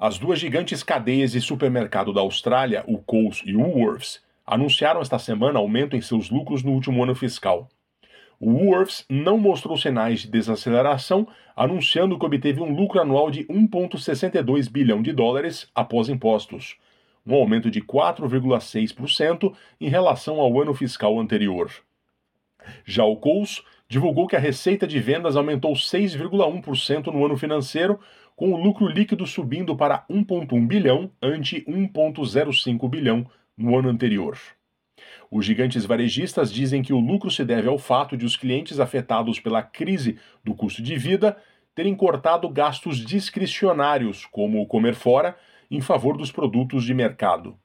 As duas gigantes cadeias de supermercado da Austrália, o Coles e o Woolworths, anunciaram esta semana aumento em seus lucros no último ano fiscal. O Woolworths não mostrou sinais de desaceleração, anunciando que obteve um lucro anual de 1,62 bilhão de dólares após impostos, um aumento de 4,6% em relação ao ano fiscal anterior. Já o Coles divulgou que a receita de vendas aumentou 6,1% no ano financeiro, com o lucro líquido subindo para 1,1 bilhão ante 1,05 bilhão no ano anterior. Os gigantes varejistas dizem que o lucro se deve ao fato de os clientes afetados pela crise do custo de vida terem cortado gastos discricionários, como comer fora, em favor dos produtos de mercado.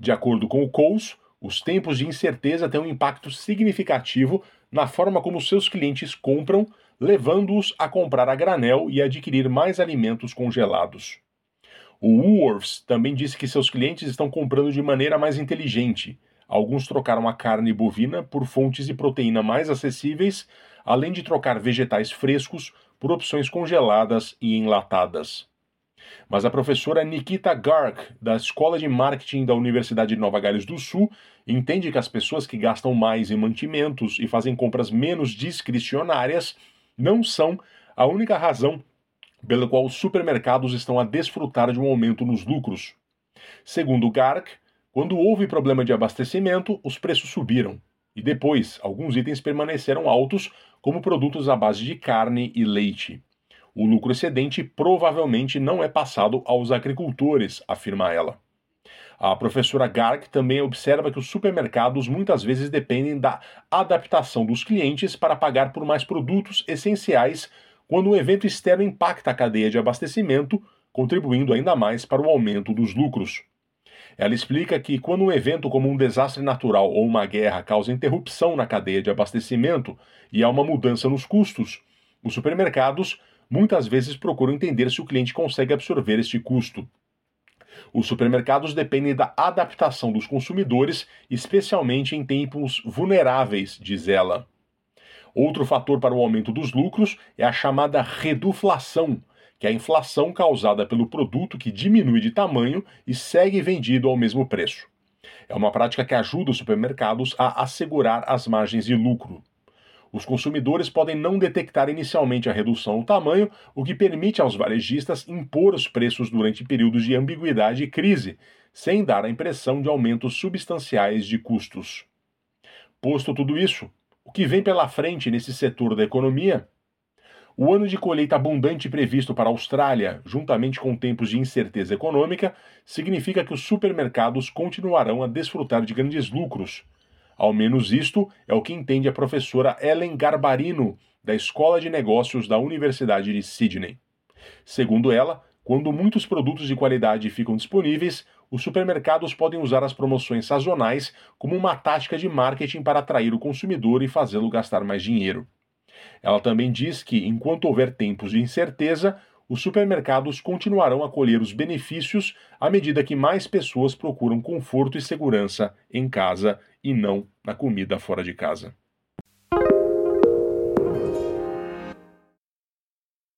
De acordo com o Coles, os tempos de incerteza têm um impacto significativo na forma como seus clientes compram, levando-os a comprar a granel e adquirir mais alimentos congelados. O Woolworths também disse que seus clientes estão comprando de maneira mais inteligente. Alguns trocaram a carne bovina por fontes de proteína mais acessíveis, além de trocar vegetais frescos por opções congeladas e enlatadas. Mas a professora Nikita Garg, da Escola de Marketing da Universidade de Nova Gales do Sul, entende que as pessoas que gastam mais em mantimentos e fazem compras menos discricionárias não são a única razão pela qual os supermercados estão a desfrutar de um aumento nos lucros. Segundo Garg, quando houve problema de abastecimento, os preços subiram. E depois, alguns itens permaneceram altos, como produtos à base de carne e leite. O lucro excedente provavelmente não é passado aos agricultores, afirma ela. A professora Garg também observa que os supermercados muitas vezes dependem da adaptação dos clientes para pagar por mais produtos essenciais quando um evento externo impacta a cadeia de abastecimento, contribuindo ainda mais para o aumento dos lucros. Ela explica que quando um evento como um desastre natural ou uma guerra causa interrupção na cadeia de abastecimento e há uma mudança nos custos, os supermercados muitas vezes procuram entender se o cliente consegue absorver este custo. Os supermercados dependem da adaptação dos consumidores, especialmente em tempos vulneráveis, diz ela. Outro fator para o aumento dos lucros é a chamada reduflação, que é a inflação causada pelo produto que diminui de tamanho e segue vendido ao mesmo preço. É uma prática que ajuda os supermercados a assegurar as margens de lucro. Os consumidores podem não detectar inicialmente a redução no tamanho, o que permite aos varejistas impor os preços durante períodos de ambiguidade e crise, sem dar a impressão de aumentos substanciais de custos. Posto tudo isso, o que vem pela frente nesse setor da economia o ano de colheita abundante previsto para a Austrália, juntamente com tempos de incerteza econômica, significa que os supermercados continuarão a desfrutar de grandes lucros. Ao menos isto é o que entende a professora Ellen Garbarino, da Escola de Negócios da Universidade de Sydney. Segundo ela, quando muitos produtos de qualidade ficam disponíveis, os supermercados podem usar as promoções sazonais como uma tática de marketing para atrair o consumidor e fazê-lo gastar mais dinheiro. Ela também diz que, enquanto houver tempos de incerteza, os supermercados continuarão a colher os benefícios à medida que mais pessoas procuram conforto e segurança em casa e não na comida fora de casa.